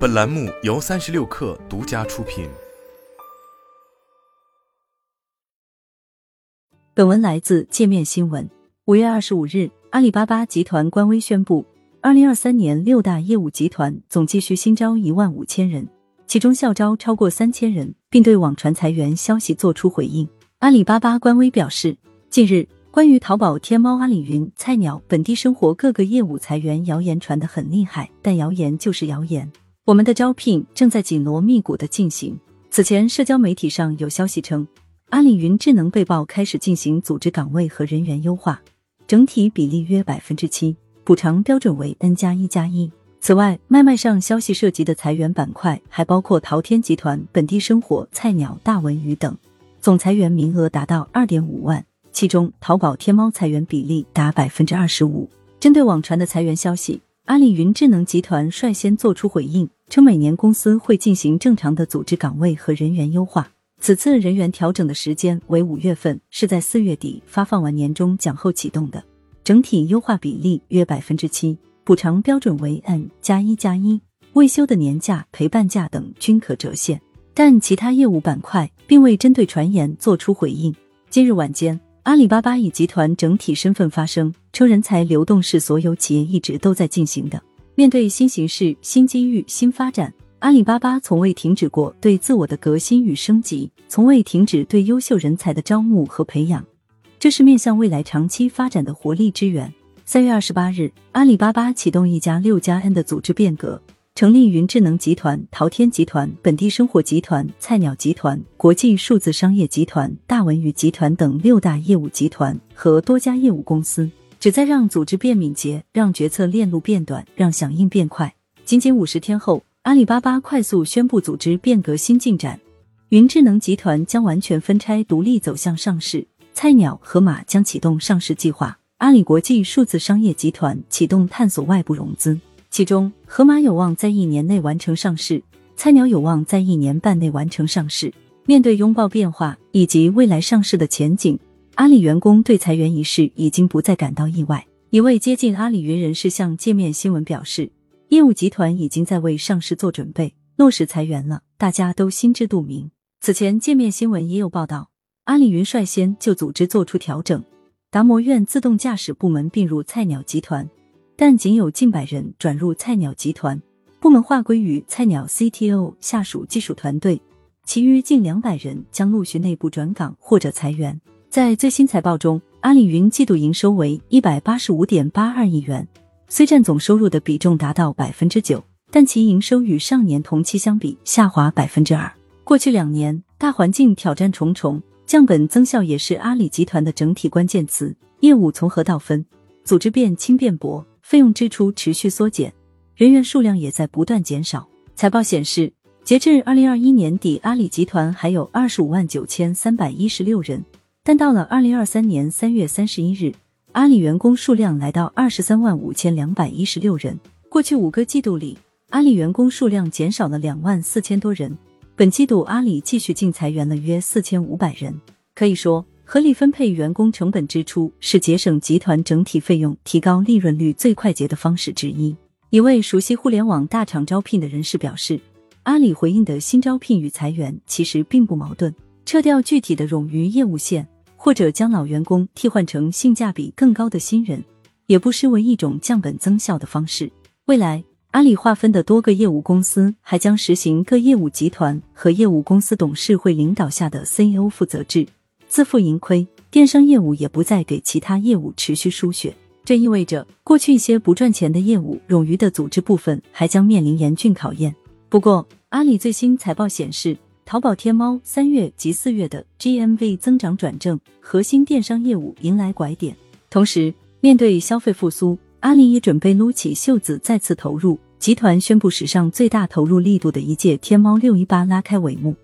本栏目由三十六氪独家出品。本文来自界面新闻。五月二十五日，阿里巴巴集团官微宣布，二零二三年六大业务集团总计需新招一万五千人，其中校招超过三千人，并对网传裁员消息作出回应。阿里巴巴官微表示，近日。关于淘宝、天猫、阿里云、菜鸟、本地生活各个业务裁员谣言传得很厉害，但谣言就是谣言。我们的招聘正在紧锣密鼓的进行。此前，社交媒体上有消息称，阿里云智能被曝开始进行组织岗位和人员优化，整体比例约百分之七，补偿标准为 N 加一加一。此外，卖卖上消息涉及的裁员板块还包括淘天集团、本地生活、菜鸟、大文娱等，总裁员名额达到二点五万。其中，淘宝、天猫裁员比例达百分之二十五。针对网传的裁员消息，阿里云智能集团率先作出回应，称每年公司会进行正常的组织岗位和人员优化。此次人员调整的时间为五月份，是在四月底发放完年终奖后启动的。整体优化比例约百分之七，补偿标准为 N 加一加一，未休的年假、陪伴假等均可折现。但其他业务板块并未针对传言作出回应。今日晚间。阿里巴巴以集团整体身份发声，称人才流动是所有企业一直都在进行的。面对新形势、新机遇、新发展，阿里巴巴从未停止过对自我的革新与升级，从未停止对优秀人才的招募和培养，这是面向未来长期发展的活力之源。三月二十八日，阿里巴巴启动一加六加 N 的组织变革。成立云智能集团、淘天集团、本地生活集团、菜鸟集团、国际数字商业集团、大文娱集团等六大业务集团和多家业务公司，旨在让组织变敏捷，让决策链路变短，让响应变快。仅仅五十天后，阿里巴巴快速宣布组织变革新进展：云智能集团将完全分拆独立走向上市，菜鸟盒马将启动上市计划，阿里国际数字商业集团启动探索外部融资。其中，盒马有望在一年内完成上市，菜鸟有望在一年半内完成上市。面对拥抱变化以及未来上市的前景，阿里员工对裁员一事已经不再感到意外。一位接近阿里云人士向界面新闻表示，业务集团已经在为上市做准备，落实裁员了，大家都心知肚明。此前，界面新闻也有报道，阿里云率先就组织做出调整，达摩院自动驾驶部门并入菜鸟集团。但仅有近百人转入菜鸟集团，部门划归于菜鸟 CTO 下属技术团队，其余近两百人将陆续内部转岗或者裁员。在最新财报中，阿里云季度营收为一百八十五点八二亿元，虽占总收入的比重达到百分之九，但其营收与上年同期相比下滑百分之二。过去两年，大环境挑战重重，降本增效也是阿里集团的整体关键词。业务从合到分，组织变轻变薄。费用支出持续缩减，人员数量也在不断减少。财报显示，截至二零二一年底，阿里集团还有二十五万九千三百一十六人，但到了二零二三年三月三十一日，阿里员工数量来到二十三万五千两百一十六人。过去五个季度里，阿里员工数量减少了两万四千多人。本季度，阿里继续净裁员了约四千五百人。可以说。合理分配员工成本支出是节省集团整体费用、提高利润率最快捷的方式之一。一位熟悉互联网大厂招聘的人士表示，阿里回应的新招聘与裁员其实并不矛盾，撤掉具体的冗余业务线，或者将老员工替换成性价比更高的新人，也不失为一种降本增效的方式。未来，阿里划分的多个业务公司还将实行各业务集团和业务公司董事会领导下的 CEO 负责制。自负盈亏，电商业务也不再给其他业务持续输血，这意味着过去一些不赚钱的业务、冗余的组织部分还将面临严峻考验。不过，阿里最新财报显示，淘宝、天猫三月及四月的 GMV 增长转正，核心电商业务迎来拐点。同时，面对消费复苏，阿里也准备撸起袖子再次投入。集团宣布史上最大投入力度的一届天猫六一八拉开帷幕。